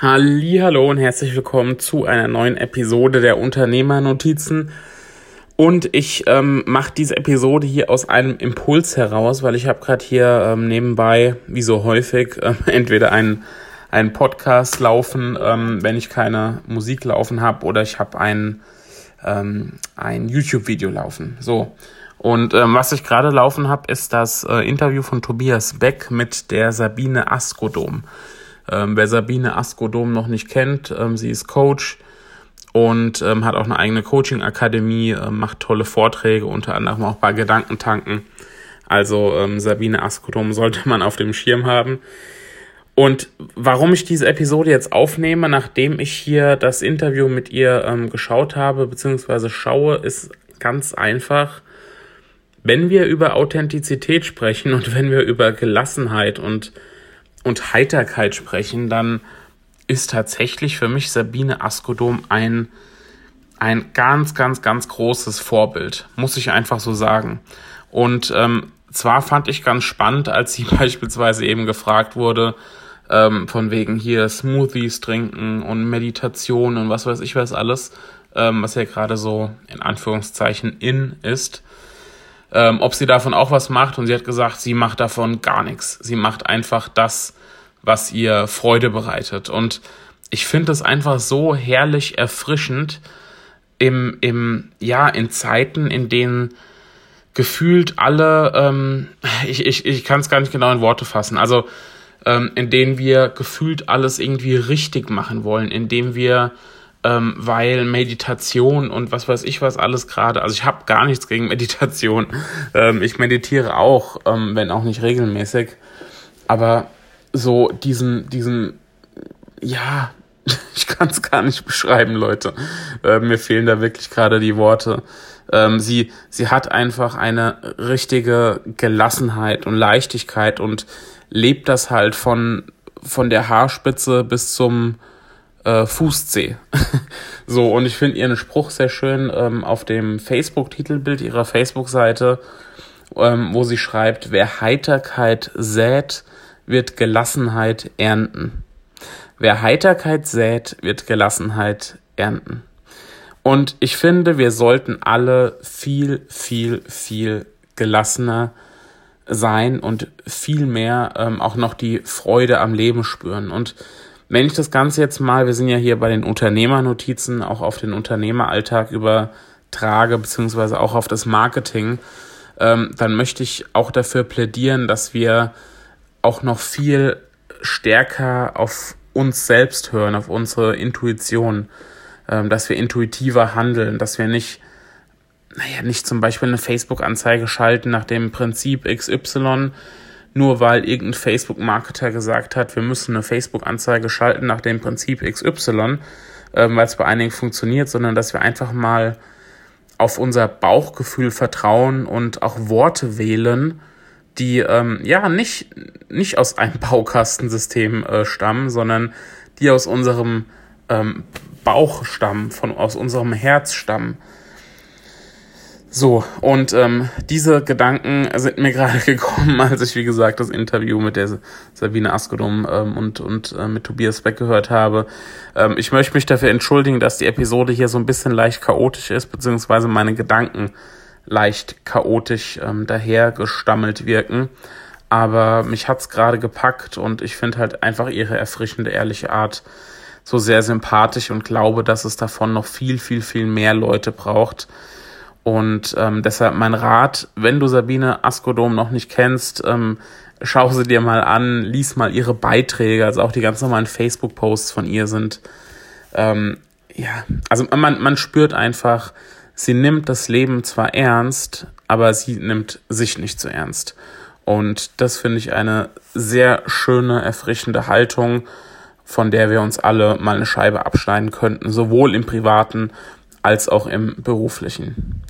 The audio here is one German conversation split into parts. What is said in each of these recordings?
Hallo und herzlich willkommen zu einer neuen Episode der Unternehmernotizen. Und ich ähm, mache diese Episode hier aus einem Impuls heraus, weil ich habe gerade hier ähm, nebenbei, wie so häufig, äh, entweder einen, einen Podcast laufen, ähm, wenn ich keine Musik laufen habe, oder ich habe ein, ähm, ein YouTube-Video laufen. So. Und ähm, was ich gerade laufen habe, ist das äh, Interview von Tobias Beck mit der Sabine Askodom. Ähm, wer Sabine Askodom noch nicht kennt, ähm, sie ist Coach und ähm, hat auch eine eigene Coaching-Akademie, äh, macht tolle Vorträge, unter anderem auch bei Gedankentanken. Also ähm, Sabine Askodom sollte man auf dem Schirm haben. Und warum ich diese Episode jetzt aufnehme, nachdem ich hier das Interview mit ihr ähm, geschaut habe, beziehungsweise schaue, ist ganz einfach. Wenn wir über Authentizität sprechen und wenn wir über Gelassenheit und und Heiterkeit sprechen, dann ist tatsächlich für mich Sabine Askodom ein, ein ganz, ganz, ganz großes Vorbild, muss ich einfach so sagen. Und ähm, zwar fand ich ganz spannend, als sie beispielsweise eben gefragt wurde, ähm, von wegen hier Smoothies trinken und Meditation und was weiß ich was alles, ähm, was ja gerade so in Anführungszeichen in ist ähm, ob sie davon auch was macht. Und sie hat gesagt, sie macht davon gar nichts. Sie macht einfach das, was ihr Freude bereitet. Und ich finde es einfach so herrlich erfrischend im, im, ja, in Zeiten, in denen gefühlt alle, ähm, ich, ich, ich kann es gar nicht genau in Worte fassen, also ähm, in denen wir gefühlt alles irgendwie richtig machen wollen, indem wir ähm, weil Meditation und was weiß ich was alles gerade, also ich habe gar nichts gegen Meditation. Ähm, ich meditiere auch, ähm, wenn auch nicht regelmäßig, aber so diesen, diesen, ja, ich kann es gar nicht beschreiben, Leute. Äh, mir fehlen da wirklich gerade die Worte. Ähm, sie, sie hat einfach eine richtige Gelassenheit und Leichtigkeit und lebt das halt von, von der Haarspitze bis zum äh, Fußzeh. so, und ich finde ihren Spruch sehr schön ähm, auf dem Facebook-Titelbild ihrer Facebook-Seite, ähm, wo sie schreibt, wer Heiterkeit sät, wird Gelassenheit ernten. Wer Heiterkeit sät, wird Gelassenheit ernten. Und ich finde, wir sollten alle viel, viel, viel gelassener sein und viel mehr ähm, auch noch die Freude am Leben spüren. Und wenn ich das Ganze jetzt mal, wir sind ja hier bei den Unternehmernotizen, auch auf den Unternehmeralltag übertrage, beziehungsweise auch auf das Marketing, ähm, dann möchte ich auch dafür plädieren, dass wir auch noch viel stärker auf uns selbst hören, auf unsere Intuition, ähm, dass wir intuitiver handeln, dass wir nicht, naja, nicht zum Beispiel eine Facebook-Anzeige schalten nach dem Prinzip XY, nur weil irgendein Facebook-Marketer gesagt hat, wir müssen eine Facebook-Anzeige schalten nach dem Prinzip XY, ähm, weil es bei einigen funktioniert, sondern dass wir einfach mal auf unser Bauchgefühl vertrauen und auch Worte wählen, die ähm, ja nicht, nicht aus einem Baukastensystem äh, stammen, sondern die aus unserem ähm, Bauch stammen, von, aus unserem Herz stammen. So, und ähm, diese Gedanken sind mir gerade gekommen, als ich, wie gesagt, das Interview mit der Sabine Askodum ähm, und, und äh, mit Tobias Beck gehört habe. Ähm, ich möchte mich dafür entschuldigen, dass die Episode hier so ein bisschen leicht chaotisch ist, beziehungsweise meine Gedanken leicht chaotisch ähm, dahergestammelt wirken. Aber mich hat's gerade gepackt und ich finde halt einfach ihre erfrischende, ehrliche Art so sehr sympathisch und glaube, dass es davon noch viel, viel, viel mehr Leute braucht und ähm, deshalb mein Rat, wenn du Sabine Askodom noch nicht kennst, ähm, schau sie dir mal an, lies mal ihre Beiträge, also auch die ganz normalen Facebook-Posts von ihr sind. Ähm, ja, also man, man spürt einfach, sie nimmt das Leben zwar ernst, aber sie nimmt sich nicht so ernst. Und das finde ich eine sehr schöne, erfrischende Haltung, von der wir uns alle mal eine Scheibe abschneiden könnten, sowohl im privaten als auch im beruflichen.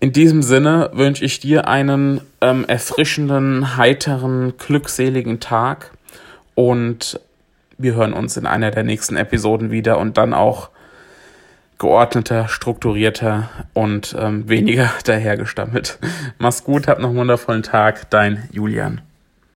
In diesem Sinne wünsche ich dir einen ähm, erfrischenden, heiteren, glückseligen Tag und wir hören uns in einer der nächsten Episoden wieder und dann auch geordneter, strukturierter und ähm, weniger dahergestammelt. Mach's gut, hab noch einen wundervollen Tag, dein Julian.